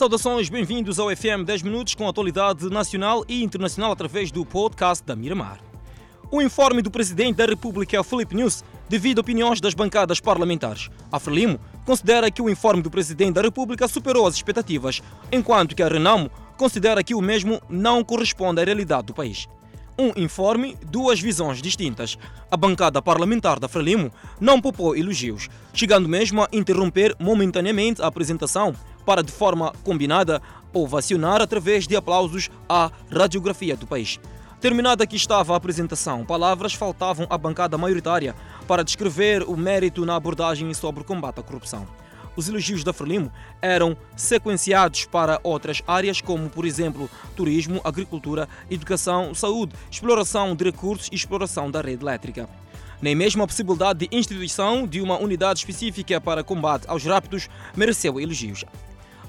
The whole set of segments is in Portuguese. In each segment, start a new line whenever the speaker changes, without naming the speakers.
Saudações, bem-vindos ao FM 10 Minutos com atualidade nacional e internacional através do podcast da Miramar. O informe do Presidente da República, Felipe News, devido a opiniões das bancadas parlamentares. A Frelimo considera que o informe do Presidente da República superou as expectativas, enquanto que a Renamo considera que o mesmo não corresponde à realidade do país. Um informe, duas visões distintas. A bancada parlamentar da Frelimo não poupou elogios, chegando mesmo a interromper momentaneamente a apresentação para, de forma combinada, ovacionar através de aplausos a radiografia do país. Terminada que estava a apresentação, palavras faltavam à bancada maioritária para descrever o mérito na abordagem sobre o combate à corrupção. Os elogios da Frelimo eram sequenciados para outras áreas, como, por exemplo, turismo, agricultura, educação, saúde, exploração de recursos e exploração da rede elétrica. Nem mesmo a possibilidade de instituição de uma unidade específica para combate aos rápidos mereceu elogios.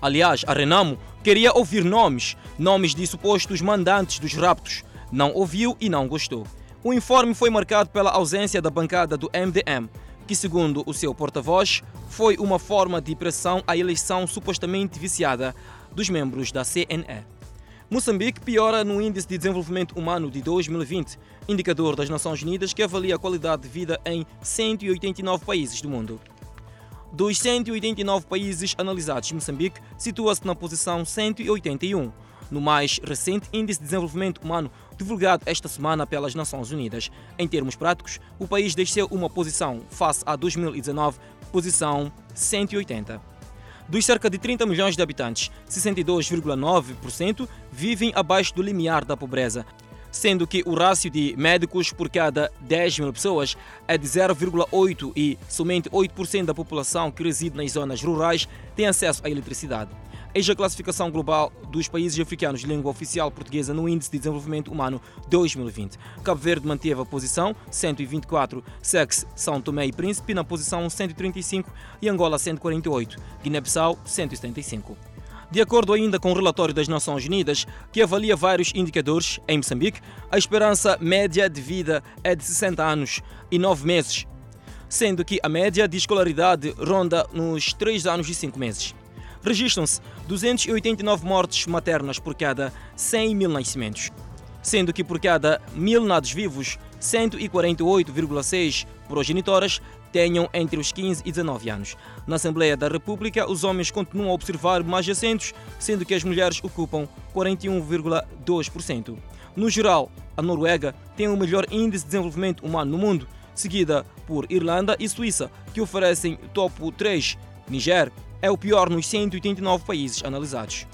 Aliás, a Renamo queria ouvir nomes, nomes de supostos mandantes dos raptos. Não ouviu e não gostou. O informe foi marcado pela ausência da bancada do MDM, que, segundo o seu porta-voz, foi uma forma de pressão à eleição supostamente viciada dos membros da CNE. Moçambique piora no Índice de Desenvolvimento Humano de 2020, indicador das Nações Unidas que avalia a qualidade de vida em 189 países do mundo. Dos 189 países analisados, Moçambique situa-se na posição 181, no mais recente Índice de Desenvolvimento Humano divulgado esta semana pelas Nações Unidas. Em termos práticos, o país desceu uma posição face a 2019, posição 180. Dos cerca de 30 milhões de habitantes, 62,9% vivem abaixo do limiar da pobreza, sendo que o rácio de médicos por cada 10 mil pessoas é de 0,8 e somente 8% da população que reside nas zonas rurais tem acesso à eletricidade. Eis a classificação global dos países africanos de língua oficial portuguesa no Índice de Desenvolvimento Humano 2020. Cabo Verde manteve a posição 124, segue São Tomé e Príncipe na posição 135 e Angola 148, Guiné-Bissau 175. De acordo ainda com o relatório das Nações Unidas, que avalia vários indicadores, em Moçambique, a esperança média de vida é de 60 anos e 9 meses, sendo que a média de escolaridade ronda nos 3 anos e 5 meses. Registram-se 289 mortes maternas por cada 100 mil nascimentos, sendo que por cada mil nados vivos, 148,6 progenitoras tenham entre os 15 e 19 anos. Na Assembleia da República, os homens continuam a observar mais assentos, sendo que as mulheres ocupam 41,2%. No geral, a Noruega tem o melhor índice de desenvolvimento humano no mundo, seguida por Irlanda e Suíça, que oferecem topo 3. Niger é o pior nos 189 países analisados.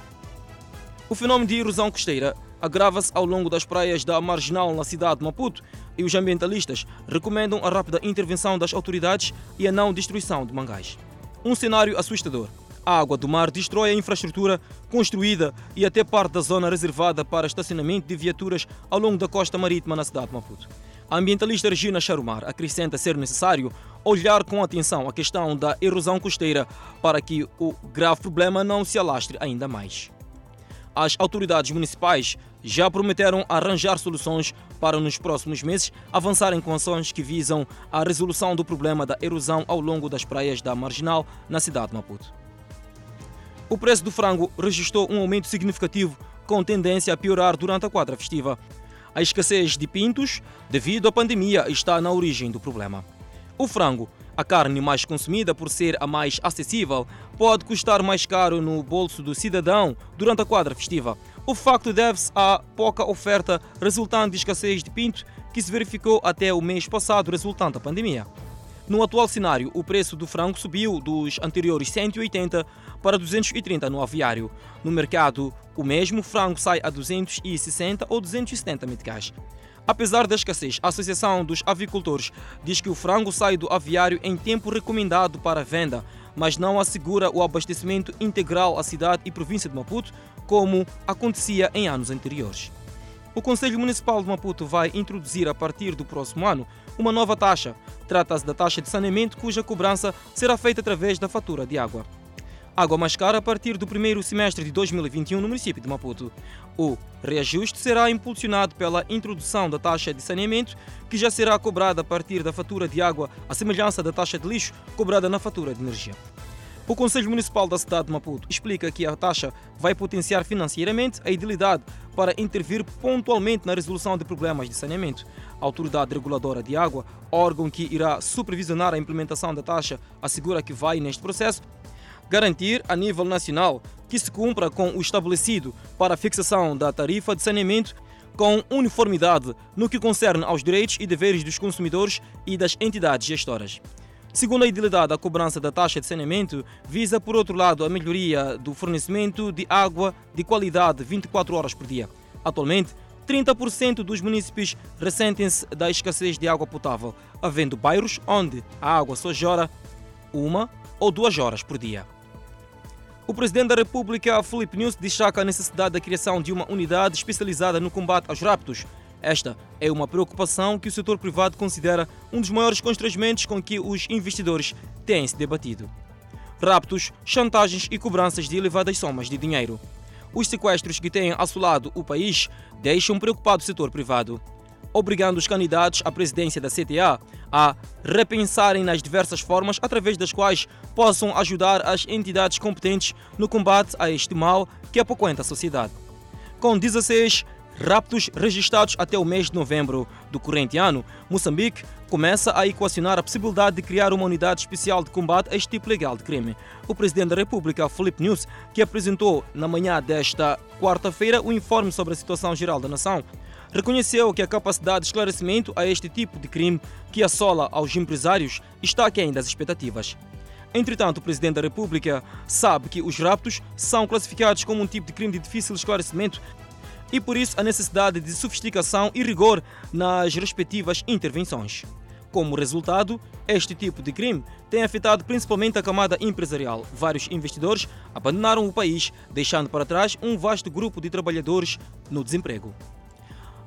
O fenômeno de erosão costeira agrava-se ao longo das praias da Marginal na cidade de Maputo e os ambientalistas recomendam a rápida intervenção das autoridades e a não destruição de mangás. Um cenário assustador. A água do mar destrói a infraestrutura construída e até parte da zona reservada para estacionamento de viaturas ao longo da costa marítima na cidade de Maputo. A ambientalista Regina Charumar acrescenta ser necessário olhar com atenção a questão da erosão costeira para que o grave problema não se alastre ainda mais. As autoridades municipais já prometeram arranjar soluções para, nos próximos meses, avançarem com ações que visam a resolução do problema da erosão ao longo das praias da Marginal, na cidade de Maputo. O preço do frango registrou um aumento significativo, com tendência a piorar durante a quadra festiva. A escassez de pintos, devido à pandemia, está na origem do problema. O frango a carne mais consumida, por ser a mais acessível, pode custar mais caro no bolso do cidadão durante a quadra festiva. O facto deve-se à pouca oferta resultante de escassez de pinto que se verificou até o mês passado resultante da pandemia. No atual cenário, o preço do frango subiu dos anteriores 180 para 230 no aviário. No mercado, o mesmo frango sai a 260 ou 270 meticais. Apesar da escassez, a Associação dos Avicultores diz que o frango sai do aviário em tempo recomendado para venda, mas não assegura o abastecimento integral à cidade e província de Maputo, como acontecia em anos anteriores. O Conselho Municipal de Maputo vai introduzir a partir do próximo ano uma nova taxa. Trata-se da taxa de saneamento, cuja cobrança será feita através da fatura de água água mais cara a partir do primeiro semestre de 2021 no município de Maputo. O reajuste será impulsionado pela introdução da taxa de saneamento, que já será cobrada a partir da fatura de água, à semelhança da taxa de lixo cobrada na fatura de energia. O Conselho Municipal da cidade de Maputo explica que a taxa vai potenciar financeiramente a idilidade para intervir pontualmente na resolução de problemas de saneamento. A Autoridade Reguladora de Água, órgão que irá supervisionar a implementação da taxa, assegura que vai, neste processo, garantir a nível nacional que se cumpra com o estabelecido para a fixação da tarifa de saneamento com uniformidade no que concerne aos direitos e deveres dos consumidores e das entidades gestoras. Segundo a idilidade, a cobrança da taxa de saneamento visa, por outro lado, a melhoria do fornecimento de água de qualidade 24 horas por dia. Atualmente, 30% dos municípios ressentem-se da escassez de água potável, havendo bairros onde a água só jora uma ou duas horas por dia. O presidente da República, Felipe News, destaca a necessidade da criação de uma unidade especializada no combate aos raptos. Esta é uma preocupação que o setor privado considera um dos maiores constrangimentos com que os investidores têm se debatido. Raptos, chantagens e cobranças de elevadas somas de dinheiro. Os sequestros que têm assolado o país deixam preocupado o setor privado obrigando os candidatos à presidência da CTA a repensarem nas diversas formas através das quais possam ajudar as entidades competentes no combate a este mal que apoquenta a sociedade. Com 16 raptos registrados até o mês de novembro do corrente ano, Moçambique começa a equacionar a possibilidade de criar uma unidade especial de combate a este tipo legal de crime. O presidente da República, Felipe News, que apresentou na manhã desta quarta-feira o informe sobre a situação geral da nação, reconheceu que a capacidade de esclarecimento a este tipo de crime que assola aos empresários está aquém das expectativas. Entretanto, o Presidente da República sabe que os raptos são classificados como um tipo de crime de difícil esclarecimento e por isso a necessidade de sofisticação e rigor nas respectivas intervenções. Como resultado, este tipo de crime tem afetado principalmente a camada empresarial. Vários investidores abandonaram o país, deixando para trás um vasto grupo de trabalhadores no desemprego.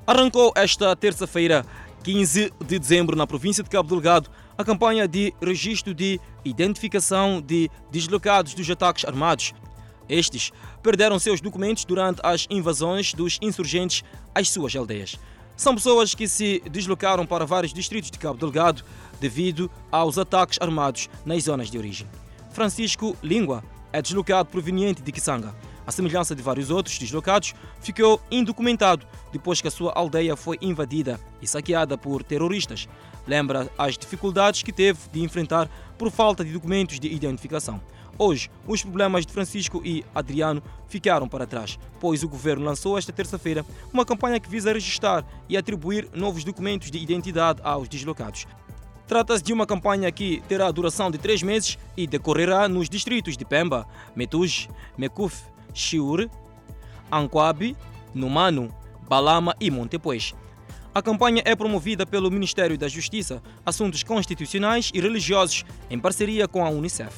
Arrancou esta terça-feira, 15 de dezembro, na província de Cabo Delgado, a campanha de registro de identificação de deslocados dos ataques armados. Estes perderam seus documentos durante as invasões dos insurgentes às suas aldeias. São pessoas que se deslocaram para vários distritos de Cabo Delgado devido aos ataques armados nas zonas de origem. Francisco Língua é deslocado proveniente de Kisanga à semelhança de vários outros deslocados, ficou indocumentado depois que a sua aldeia foi invadida e saqueada por terroristas. Lembra as dificuldades que teve de enfrentar por falta de documentos de identificação. Hoje, os problemas de Francisco e Adriano ficaram para trás, pois o governo lançou esta terça-feira uma campanha que visa registrar e atribuir novos documentos de identidade aos deslocados. Trata-se de uma campanha que terá duração de três meses e decorrerá nos distritos de Pemba, Metuj, Mekuf, Chiur, Anquabi, Numano, Balama e Montepuez. A campanha é promovida pelo Ministério da Justiça, Assuntos Constitucionais e Religiosos, em parceria com a Unicef.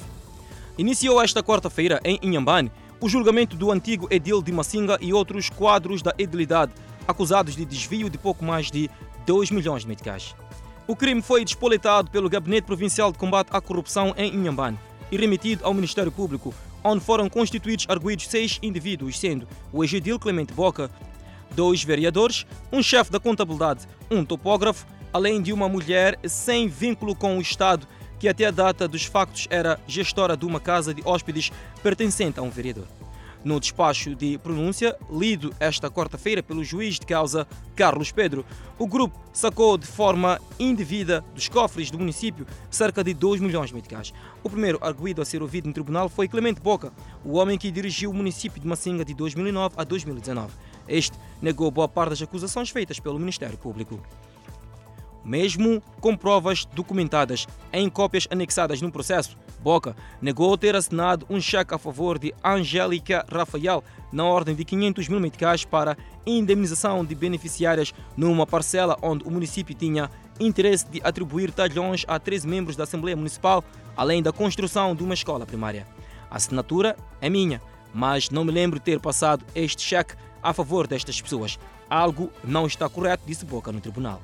Iniciou esta quarta-feira, em Inhambane, o julgamento do antigo edil de Massinga e outros quadros da edilidade, acusados de desvio de pouco mais de 2 milhões de meticais. O crime foi despoletado pelo Gabinete Provincial de Combate à Corrupção em Inhambane e remetido ao Ministério Público, onde foram constituídos arguídos seis indivíduos, sendo o Egedil Clemente Boca, dois vereadores, um chefe da contabilidade, um topógrafo, além de uma mulher sem vínculo com o Estado, que até a data dos factos era gestora de uma casa de hóspedes pertencente a um vereador. No despacho de pronúncia, lido esta quarta-feira pelo juiz de causa Carlos Pedro, o grupo sacou de forma indevida dos cofres do município cerca de 2 milhões de meticais. O primeiro arguído a ser ouvido no tribunal foi Clemente Boca, o homem que dirigiu o município de Massinga de 2009 a 2019. Este negou boa parte das acusações feitas pelo Ministério Público mesmo com provas documentadas em cópias anexadas no processo. Boca negou ter assinado um cheque a favor de Angélica Rafael na ordem de 500 mil meticais para indemnização de beneficiárias numa parcela onde o município tinha interesse de atribuir talhões a 13 membros da Assembleia Municipal, além da construção de uma escola primária. A assinatura é minha, mas não me lembro ter passado este cheque a favor destas pessoas. Algo não está correto, disse Boca no tribunal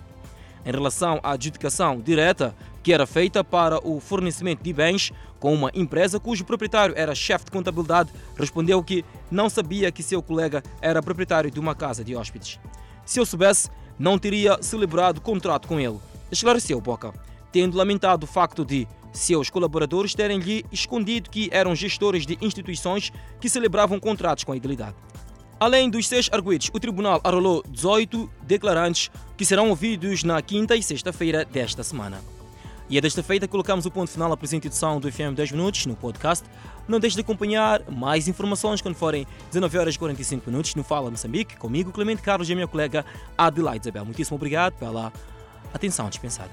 em relação à adjudicação direta que era feita para o fornecimento de bens com uma empresa cujo proprietário era chefe de contabilidade, respondeu que não sabia que seu colega era proprietário de uma casa de hóspedes. Se eu soubesse, não teria celebrado contrato com ele, esclareceu Boca, tendo lamentado o facto de seus colaboradores terem-lhe escondido que eram gestores de instituições que celebravam contratos com a idilidade. Além dos seis arguidos, o tribunal arrolou 18 declarantes que serão ouvidos na quinta e sexta-feira desta semana. E é desta feita que colocamos o ponto final à presente edição do FM 10 Minutos no podcast. Não deixe de acompanhar mais informações quando forem 19 horas e 45 minutos no Fala Moçambique, comigo, Clemente Carlos e a minha colega Adelaide Isabel. Muitíssimo obrigado pela atenção dispensada.